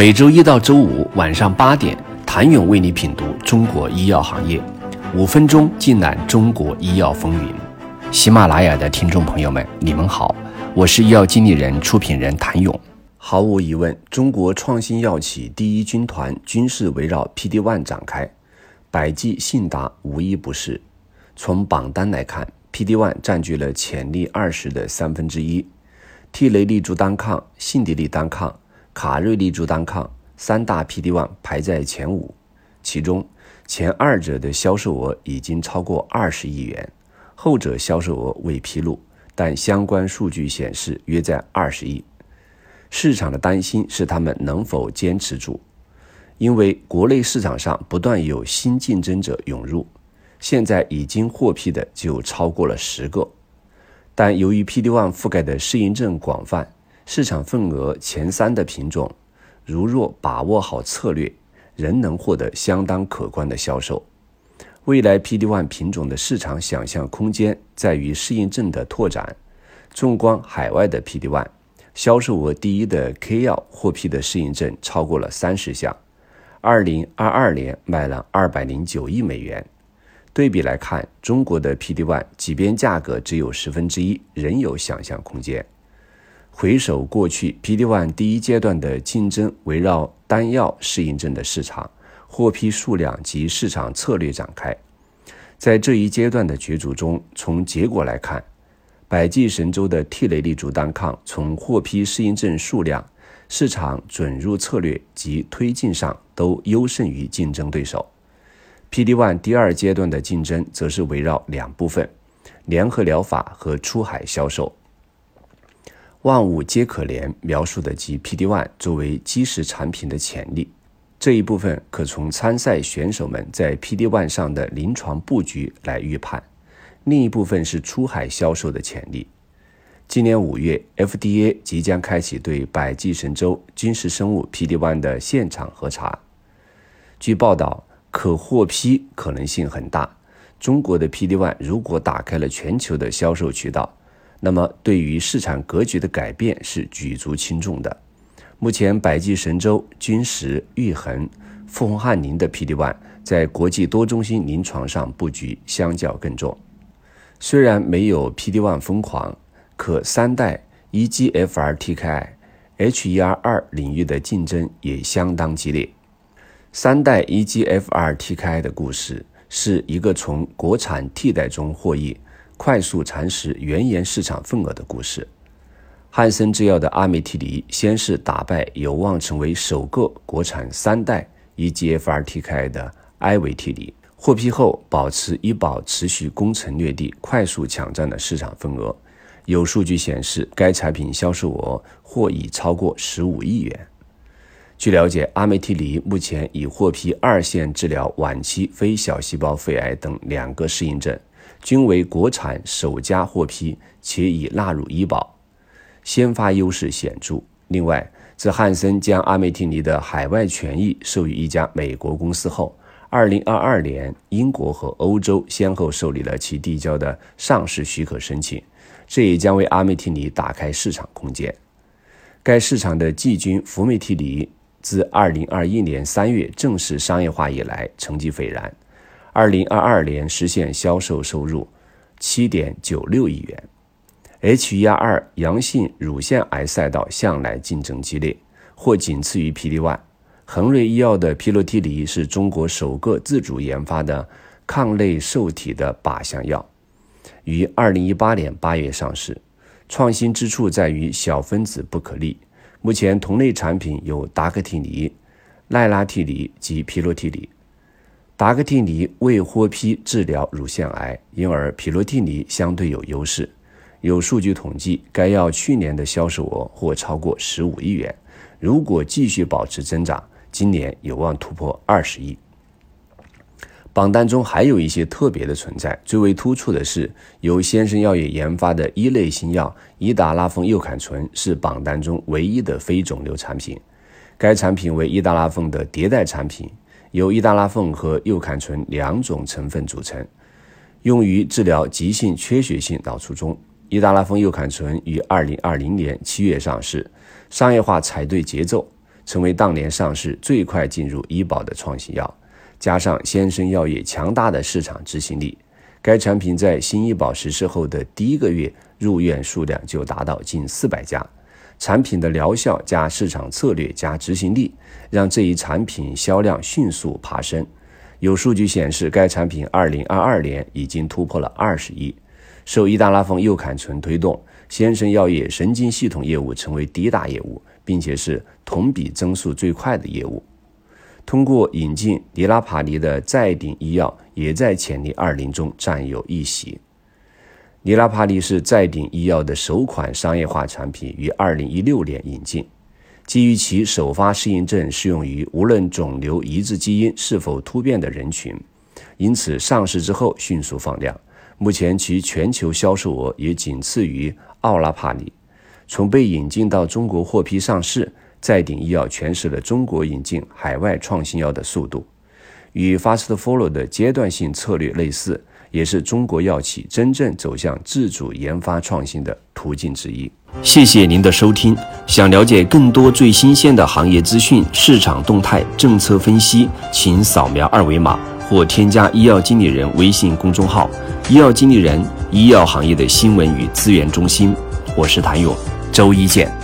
每周一到周五晚上八点，谭勇为你品读中国医药行业，五分钟尽览中国医药风云。喜马拉雅的听众朋友们，你们好，我是医药经理人、出品人谭勇。毫无疑问，中国创新药企第一军团均是围绕 PD-1 展开，百济、信达无一不是。从榜单来看，PD-1 占据了潜力二十的三分之一。替雷利珠单抗、信迪利单抗、卡瑞利珠单抗三大 PD-1 排在前五，其中前二者的销售额已经超过二十亿元，后者销售额未披露，但相关数据显示约在二十亿。市场的担心是他们能否坚持住，因为国内市场上不断有新竞争者涌入，现在已经获批的就超过了十个。但由于 PD-1 覆盖的适应症广泛，市场份额前三的品种，如若把握好策略，仍能获得相当可观的销售。未来 PD-1 品种的市场想象空间在于适应症的拓展。纵观海外的 PD-1，销售额第一的 K 药获批的适应症超过了三十项，2022年卖了209亿美元。对比来看，中国的 PD-1 即便价格只有十分之一，仍有想象空间。回首过去，PD-1 第一阶段的竞争围绕单药适应症的市场、获批数量及市场策略展开。在这一阶段的角逐中，从结果来看，百济神州的替雷利珠单抗从获批适应症数量、市场准入策略及推进上都优胜于竞争对手。PD-1 第二阶段的竞争则是围绕两部分：联合疗法和出海销售。万物皆可联描述的即 PD One 作为基石产品的潜力。这一部分可从参赛选手们在 PD One 上的临床布局来预判；另一部分是出海销售的潜力。今年五月，FDA 即将开启对百济神州军事生物 PD One 的现场核查。据报道。可获批可能性很大。中国的 PD One 如果打开了全球的销售渠道，那么对于市场格局的改变是举足轻重的。目前，百济神州、君实、玉衡、富宏汉宁的 PD-1 在国际多中心临床上布局相较更重。虽然没有 PD-1 疯狂，可三代 EGFR TKI、HER2 领域的竞争也相当激烈。三代 EGFR TKI 的故事是一个从国产替代中获益、快速蚕食原研市场份额的故事。汉森制药的阿美替尼先是打败有望成为首个国产三代 EGFR TKI 的埃维替尼，获批后保持医保持续攻城略地，快速抢占了市场份额。有数据显示，该产品销售额或已超过十五亿元。据了解，阿美替尼目前已获批二线治疗晚期非小细胞肺癌等两个适应症，均为国产首家获批，且已纳入医保，先发优势显著。另外，自汉森将阿美替尼的海外权益授予一家美国公司后，二零二二年，英国和欧洲先后受理了其递交的上市许可申请，这也将为阿美替尼打开市场空间。该市场的季军福美替尼。自2021年3月正式商业化以来，成绩斐然。2022年实现销售收入7.96亿元。HER2 阳性乳腺癌赛道向来竞争激烈，或仅次于 PD-1。恒瑞医药的皮洛替尼是中国首个自主研发的抗类受体的靶向药，于2018年8月上市。创新之处在于小分子不可逆。目前同类产品有达克替尼、奈拉替尼及皮洛替尼。达克替尼未获批治疗乳腺癌，因而匹罗替尼相对有优势。有数据统计，该药去年的销售额或超过十五亿元，如果继续保持增长，今年有望突破二十亿。榜单中还有一些特别的存在，最为突出的是由先生药业研发的一类新药伊达拉凤右坎醇是榜单中唯一的非肿瘤产品。该产品为伊达拉凤的迭代产品，由伊达拉凤和右坎醇两种成分组成，用于治疗急性缺血性脑卒中。伊达拉凤右坎醇于二零二零年七月上市，商业化踩对节奏。成为当年上市最快进入医保的创新药。加上先生药业强大的市场执行力，该产品在新医保实施后的第一个月入院数量就达到近四百家。产品的疗效加市场策略加执行力，让这一产品销量迅速爬升。有数据显示，该产品2022年已经突破了20亿。受伊达拉峰、右坎醇推动，先生药业神经系统业务成为第一大业务，并且是同比增速最快的业务。通过引进尼拉帕尼的再鼎医药，也在潜力二零中占有一席。尼拉帕利是再鼎医药的首款商业化产品，于二零一六年引进。基于其首发适应症适用于无论肿瘤移植基因是否突变的人群，因此上市之后迅速放量。目前其全球销售额也仅次于奥拉帕利。从被引进到中国获批上市，再鼎医药诠释了中国引进海外创新药的速度，与 Fast Follow 的阶段性策略类似。也是中国药企真正走向自主研发创新的途径之一。谢谢您的收听。想了解更多最新鲜的行业资讯、市场动态、政策分析，请扫描二维码或添加医药经理人微信公众号“医药经理人”——医药行业的新闻与资源中心。我是谭勇，周一见。